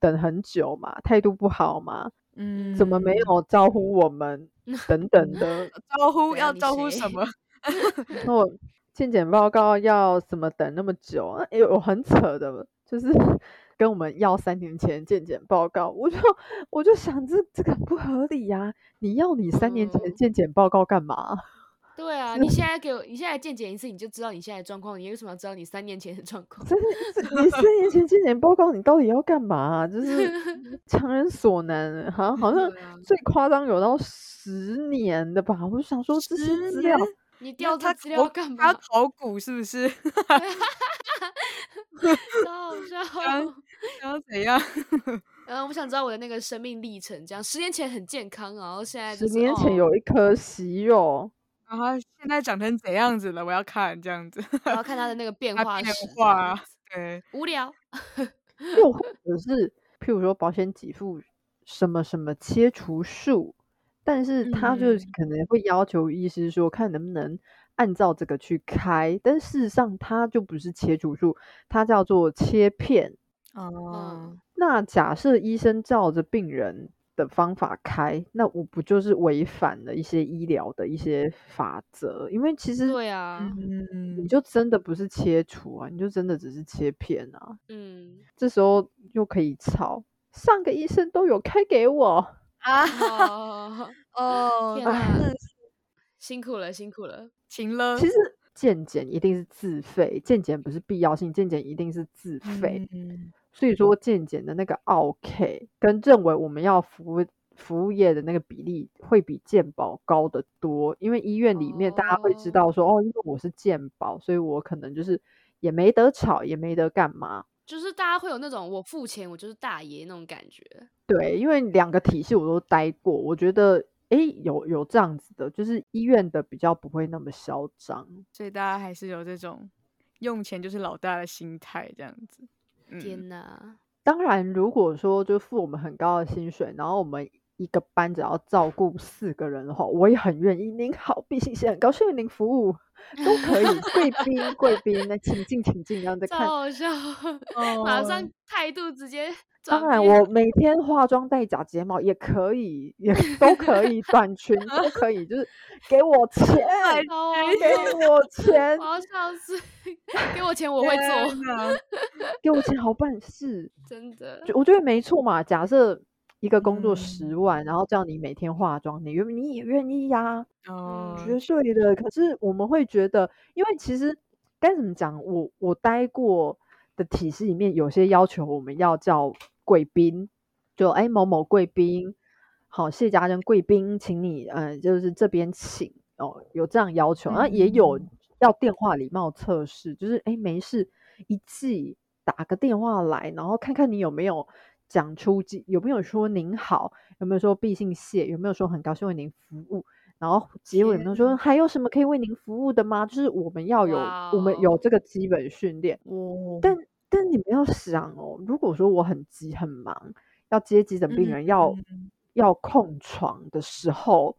等很久嘛，态度不好嘛，嗯，怎么没有招呼我们？等等的招呼要招呼什么？我健检报告要怎么等那么久啊？有、欸、很扯的，就是 跟我们要三年前健检报告，我就我就想这这个不合理呀、啊！你要你三年前健检报告干嘛？嗯 对啊，你现在给我，你现在健检一次，你就知道你现在的状况。你为什么要知道你三年前的状况？你三年前健检报告，你到底要干嘛、啊？就 是强人所难，好像好像最夸张有到十年的吧？我就想说，这些资料你调他资料干嘛？他考古是不是？超好笑！然后怎样？嗯，我想知道我的那个生命历程，这样十年前很健康，然后现在、就是、十年前有一颗息肉。然后现在长成怎样子了？我要看这样子，我要看他的那个变化史。变化，对，无聊。又或者是，譬如说保险给付什么什么切除术，但是他就可能会要求医师说，看能不能按照这个去开。但事实上，它就不是切除术，它叫做切片。哦、嗯，那假设医生照着病人的方法开，那我不就是违反了一些医疗的一些法则？因为其实对啊，嗯，你就真的不是切除啊，你就真的只是切片啊。嗯，这时候又可以吵，上个医生都有开给我啊！哦，哦天哪，辛苦了，辛苦了，行了。其实健检一定是自费，健检不是必要性，健检一定是自费。嗯。所以说，健检的那个奥 K 跟认为我们要服务服务业的那个比例会比健保高得多，因为医院里面大家会知道说，哦，哦，因为我是健保，所以我可能就是也没得吵，也没得干嘛，就是大家会有那种我付钱，我就是大爷那种感觉。对，因为两个体系我都待过，我觉得，哎，有有这样子的，就是医院的比较不会那么嚣张，所以大家还是有这种用钱就是老大的心态，这样子。天哪！当然，如果说就付我们很高的薪水，然后我们一个班只要照顾四个人的话，我也很愿意。您好，毕竟是很高兴为您服务，都可以。贵宾，贵宾，那请进，请进，然后再看。好笑，马上态度直接。当然，我每天化妆、戴假睫毛也可以，也都可以，短裙都可以，就是给我钱，给我钱，我要笑死，给我钱我会做，给我钱好办事，真的，我觉得没错嘛。假设一个工作十万，嗯、然后叫你每天化妆，你愿你也愿意呀、啊，哦，绝对的。可是我们会觉得，因为其实该怎么讲，我我待过的体系里面，有些要求我们要叫。贵宾，就哎某某贵宾，好谢家珍贵宾，请你嗯就是这边请哦，有这样要求，啊也有要电话礼貌测试，就是哎没事一记打个电话来，然后看看你有没有讲出有没有说您好，有没有说必姓谢，有没有说很高兴为您服务，然后结尾有没有说还有什么可以为您服务的吗？就是我们要有我们有这个基本训练，哦，但。但你们要想哦，如果说我很急很忙，要接急诊病人，嗯、要、嗯、要空床的时候，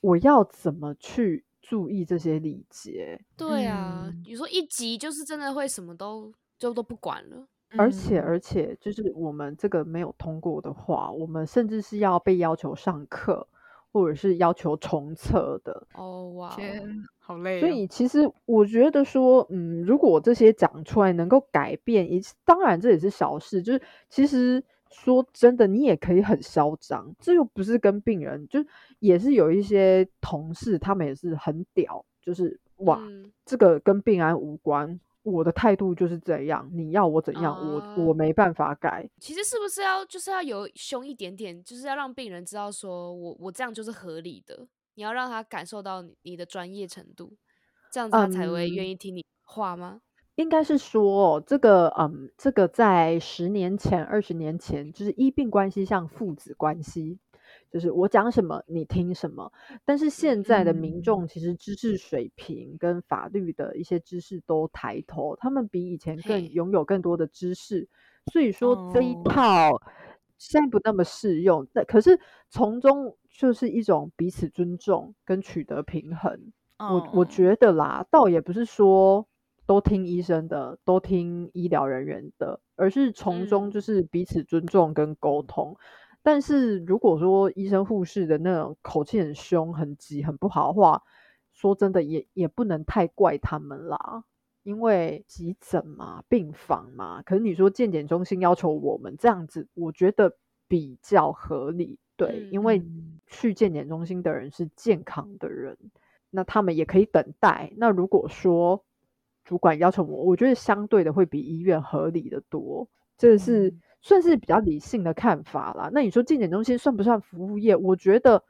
我要怎么去注意这些礼节？对啊，你、嗯、说一急就是真的会什么都就都不管了，而且而且就是我们这个没有通过的话，我们甚至是要被要求上课。或者是要求重测的哦，哇，天，好累。所以其实我觉得说，嗯，如果这些讲出来能够改变，一当然这也是小事。就是其实说真的，你也可以很嚣张，这又不是跟病人，就也是有一些同事，他们也是很屌，就是哇，嗯、这个跟病安无关。我的态度就是这样，你要我怎样，呃、我我没办法改。其实是不是要就是要有凶一点点，就是要让病人知道说我我这样就是合理的，你要让他感受到你的专业程度，这样子他才会愿意听你话吗？嗯、应该是说这个嗯，这个在十年前、二十年前，就是医病关系像父子关系。就是我讲什么你听什么，但是现在的民众其实知识水平跟法律的一些知识都抬头，他们比以前更拥有更多的知识，所以说这一套现在不那么适用。但可是从中就是一种彼此尊重跟取得平衡。我我觉得啦，倒也不是说都听医生的，都听医疗人员的，而是从中就是彼此尊重跟沟通。但是如果说医生护士的那种口气很凶、很急、很不好的话，说真的也也不能太怪他们啦。因为急诊嘛，病房嘛，可是你说健检中心要求我们这样子，我觉得比较合理。对，嗯、因为去健检中心的人是健康的人，那他们也可以等待。那如果说主管要求我，我觉得相对的会比医院合理的多。这是算是比较理性的看法啦。那你说健检中心算不算服务业？我觉得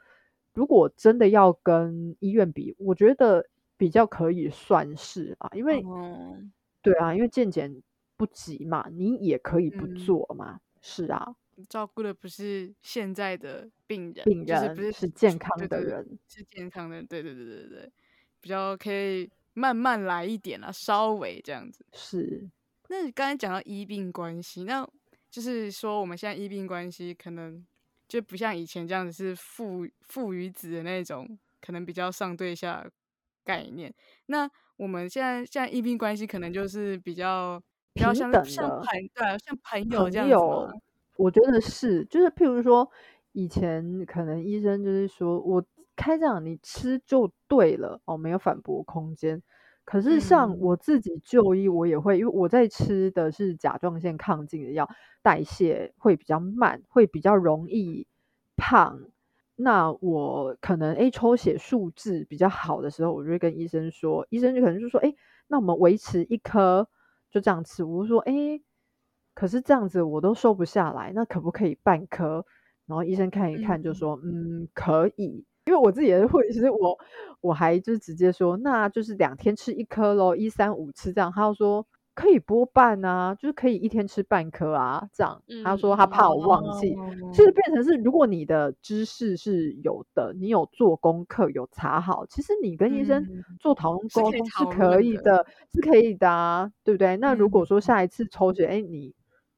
如果真的要跟医院比，我觉得。比较可以算是啊，因为、嗯、对啊，因为健检不急嘛，你也可以不做嘛，嗯、是啊，照顾的不是现在的病人，病人就是不是是健康的人，对对是健康的，对对对对对，比较可以慢慢来一点啊，稍微这样子是。那你刚才讲到医病关系，那就是说我们现在医病关系可能就不像以前这样子是父父与子的那种，可能比较上对下。概念，那我们现在现在医病关系可能就是比较比较像像朋对啊，像朋友这样子？我觉得是，就是譬如说以前可能医生就是说我开这样你吃就对了哦，没有反驳空间。可是像我自己就医，我也会、嗯、因为我在吃的是甲状腺亢进的药，代谢会比较慢，会比较容易胖。那我可能诶抽血数字比较好的时候，我就会跟医生说，医生就可能就说，诶，那我们维持一颗就这样吃。我就说，诶，可是这样子我都瘦不下来，那可不可以半颗？然后医生看一看就说，嗯，嗯，可以。因为我自己也会，其实我我还就直接说，那就是两天吃一颗咯，一三五吃这样。他就说。可以拨半啊，就是可以一天吃半颗啊，这样。嗯、他说他怕我忘记，其、嗯、实变成是，如果你的知识是有的，你有做功课，有查好，其实你跟医生做讨论沟通是可以的，是可以的啊，对不对？那如果说下一次抽血，哎、嗯，你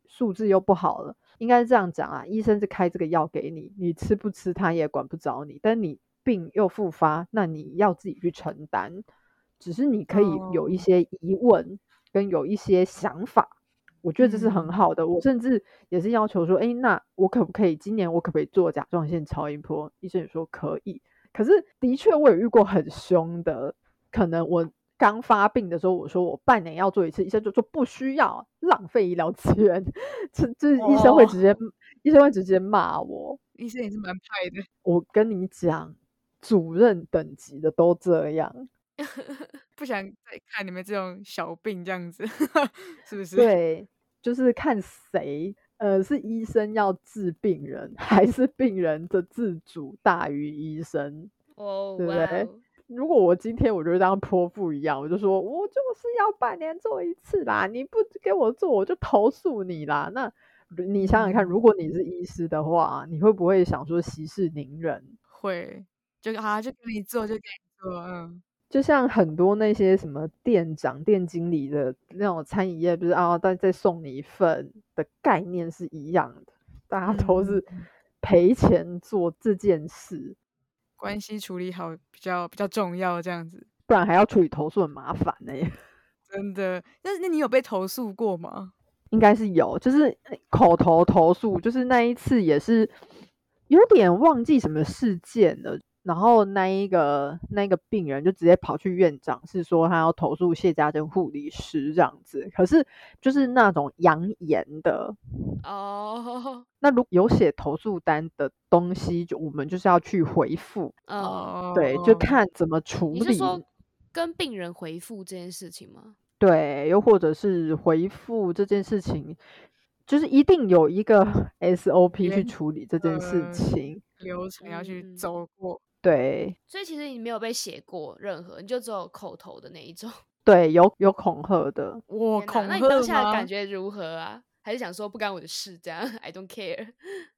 数字又不好了，应该是这样讲啊，医生是开这个药给你，你吃不吃他也管不着你，但你病又复发，那你要自己去承担，只是你可以有一些疑问。嗯跟有一些想法，我觉得这是很好的。嗯、我甚至也是要求说，哎，那我可不可以今年我可不可以做甲状腺超音波？医生也说可以。可是的确我也遇过很凶的，可能我刚发病的时候，我说我半年要做一次，医生就说不需要，浪费医疗资源。这这医生会直接，哦、医生会直接骂我。医生也是蛮派的。我跟你讲，主任等级的都这样。不想再看你们这种小病这样子，是不是？对，就是看谁，呃，是医生要治病人，还是病人的自主大于医生？哦，对不对.如果我今天我就当泼妇一样，我就说我就是要半年做一次啦，你不给我做，我就投诉你啦。那你想想看，如果你是医师的话，你会不会想说息事宁人？会，就啊，就给你做，就给你做，嗯。就像很多那些什么店长、店经理的那种餐饮业，不是啊，再再送你一份的概念是一样的，大家都是赔钱做这件事，关系处理好比较比较重要，这样子，不然还要处理投诉很麻烦呢、欸。真的，那那你有被投诉过吗？应该是有，就是口头投诉，就是那一次也是有点忘记什么事件了。然后那一个那一个病人就直接跑去院长，是说他要投诉谢家珍护理师这样子。可是就是那种扬言的哦。Oh. 那如果有写投诉单的东西，就我们就是要去回复哦。Oh. 对，就看怎么处理。你是说跟病人回复这件事情吗？对，又或者是回复这件事情，就是一定有一个 SOP 去处理这件事情，呃、流程要去走过。对，所以其实你没有被写过任何，你就只有口头的那一种。对，有有恐吓的，我，恐吓！那你当下的感觉如何啊？还是想说不干我的事这样？I don't care。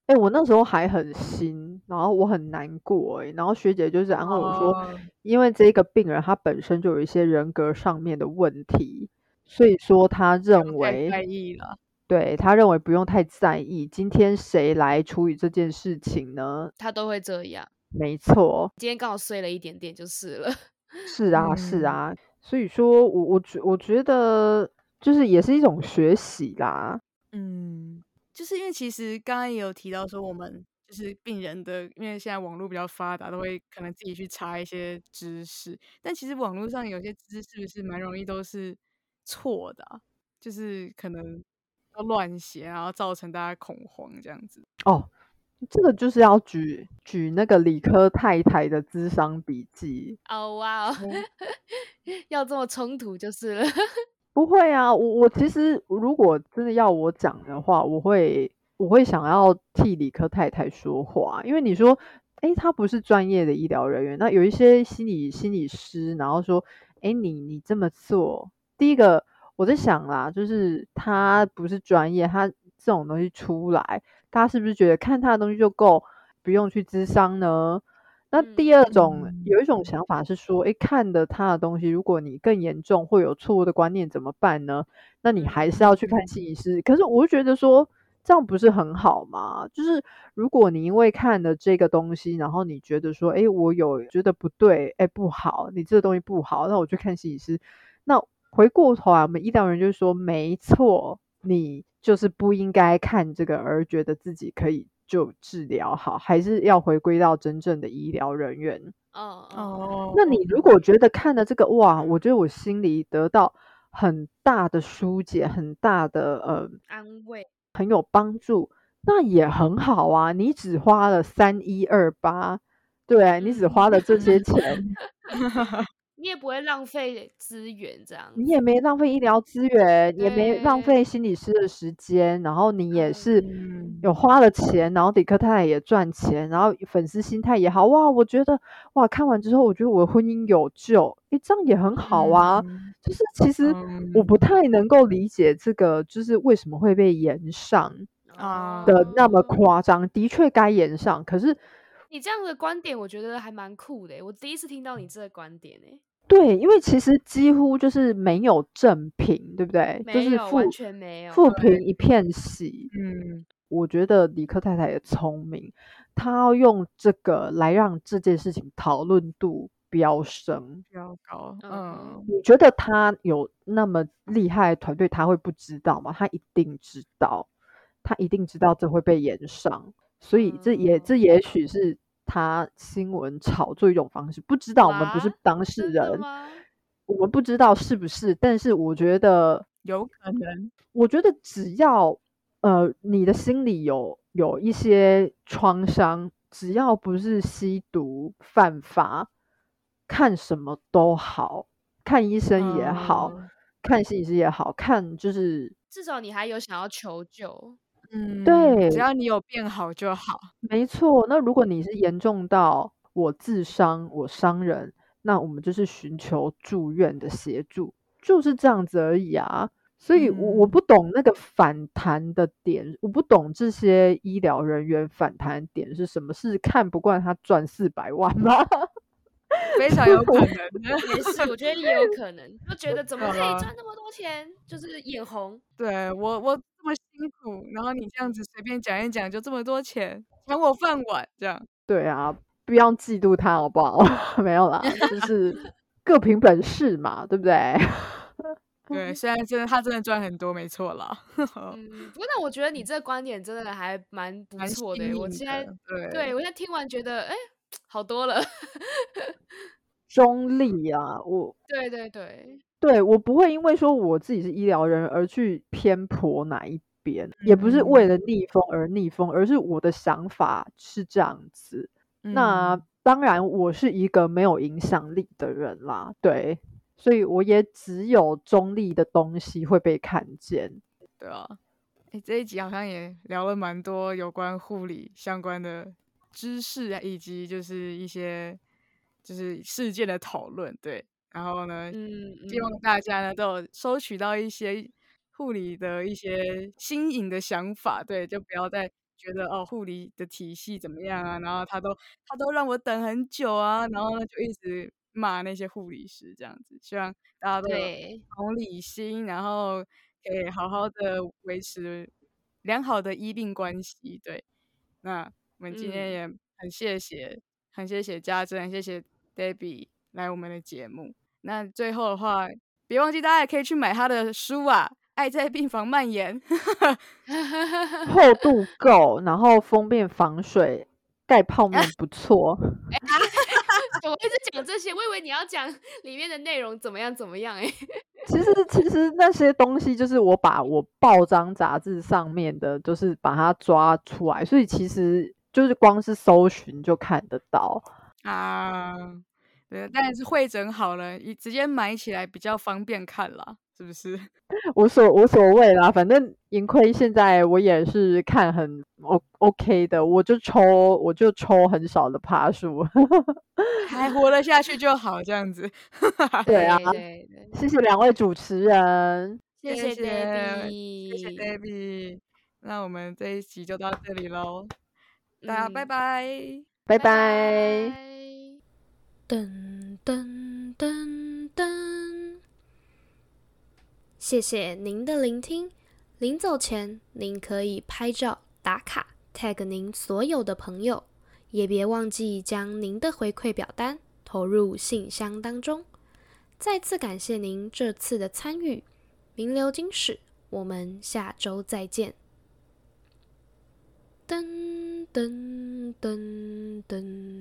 哎、欸，我那时候还很新，然后我很难过哎、欸，然后学姐就是安慰我说，哦、因为这个病人他本身就有一些人格上面的问题，所以说他认为太在意了。对，他认为不用太在意，今天谁来处理这件事情呢？他都会这样。没错，今天刚好碎了一点点就是了。是 啊，是啊，所以说我我觉我觉得就是也是一种学习啦。嗯，就是因为其实刚刚也有提到说，我们就是病人的，因为现在网络比较发达，都会可能自己去查一些知识。但其实网络上有些知识是蛮容易都是错的啊，就是可能要乱写，然后造成大家恐慌这样子。哦，这个就是要举举那个理科太太的智商笔记。哦哇哦，要这么冲突就是了。不会啊，我我其实如果真的要我讲的话，我会。我会想要替理科太太说话，因为你说，诶，他不是专业的医疗人员，那有一些心理心理师，然后说，诶，你你这么做，第一个我在想啦，就是他不是专业，他这种东西出来，他是不是觉得看他的东西就够，不用去咨商呢？那第二种、嗯、有一种想法是说，诶，看的他的东西，如果你更严重会有错误的观念怎么办呢？那你还是要去看心理师。可是我就觉得说。这样不是很好吗？就是如果你因为看了这个东西，然后你觉得说，哎，我有觉得不对，哎，不好，你这个东西不好，那我去看心理师。那回过头啊，我们医疗人就说，没错，你就是不应该看这个而觉得自己可以就治疗好，还是要回归到真正的医疗人员。哦哦，那你如果觉得看了这个，哇，我觉得我心里得到很大的疏解，很大的呃安慰。很有帮助，那也很好啊。你只花了三一二八，对，你只花了这些钱，你也不会浪费资源，这样你也没浪费医疗资源，也没浪费心理师的时间，然后你也是有花了钱，然后理科太太也赚钱，然后粉丝心态也好哇。我觉得哇，看完之后我觉得我的婚姻有救，诶，这样也很好啊。嗯、就是其实我不太能够理解这个，就是为什么会被延上啊的那么夸张。的确该延上，可是你这样的观点，我觉得还蛮酷的。我第一次听到你这个观点诶。对，因为其实几乎就是没有正评，对不对？就是完全没有。负评一片喜。嗯，我觉得李克太太也聪明，她要用这个来让这件事情讨论度飙升，飙高。嗯，你觉得他有那么厉害的团队，他会不知道吗？他一定知道，他一定知道这会被延上，所以这也、嗯、这也许是。他新闻炒作一种方式，不知道我们不是当事人，我们不知道是不是，但是我觉得有可能。我觉得只要呃你的心里有有一些创伤，只要不是吸毒犯法，看什么都好，看医生也好，嗯、看心理师也好，看就是至少你还有想要求救。嗯，对，只要你有变好就好。没错，那如果你是严重到我自伤、我伤人，那我们就是寻求住院的协助，就是这样子而已啊。所以我，我、嗯、不懂那个反弹的点，我不懂这些医疗人员反弹点是什么？是看不惯他赚四百万吗？非常有可能，也是，我觉得也有可能，就觉得怎么可以赚那么多钱，就是眼红。对我，我。这么辛苦，然后你这样子随便讲一讲，就这么多钱抢我饭碗，这样。对啊，不要嫉妒他好不好？没有啦，就是各凭本事嘛，对不对？对，虽然真的他真的赚很多，没错啦。嗯，不过那我觉得你这个观点真的还蛮不错的。的我现在对，对我现在听完觉得，哎，好多了。中立啊，我。对对对。对，我不会因为说我自己是医疗人而去偏颇哪一边，也不是为了逆风而逆风，而是我的想法是这样子。嗯、那当然，我是一个没有影响力的人啦，对，所以我也只有中立的东西会被看见。对啊，诶，这一集好像也聊了蛮多有关护理相关的知识啊，以及就是一些就是事件的讨论，对。然后呢，嗯，希望大家呢都有收取到一些护理的一些新颖的想法，对，就不要再觉得哦护理的体系怎么样啊，然后他都他都让我等很久啊，然后呢就一直骂那些护理师这样子。希望大家都有同理心，然后可以好好的维持良好的医病关系。对，那我们今天也很谢谢，嗯、很谢谢家珍，谢谢 Debbie 来我们的节目。那最后的话，别忘记大家也可以去买他的书啊，《爱在病房蔓延，厚度够，然后封面防水，盖泡面不错。我一直讲这些，我以为你要讲里面的内容怎么样怎么样哎、欸。其实其实那些东西就是我把我报章杂志上面的，就是把它抓出来，所以其实就是光是搜寻就看得到啊。对，但是汇整好了，你直接买起来比较方便看啦。是不是 无所无所谓啦？反正盈亏现在我也是看很 O OK 的，我就抽我就抽很少的爬树，还活得下去就好，这样子。对啊，对对对，谢谢两位主持人，谢谢 Debbie，谢谢 Debbie。那我们这一集就到这里喽，大家拜拜，拜拜。噔噔噔噔。谢谢您的聆听。临走前，您可以拍照打卡，tag 您所有的朋友，也别忘记将您的回馈表单投入信箱当中。再次感谢您这次的参与，名流金史，我们下周再见。噔噔噔噔。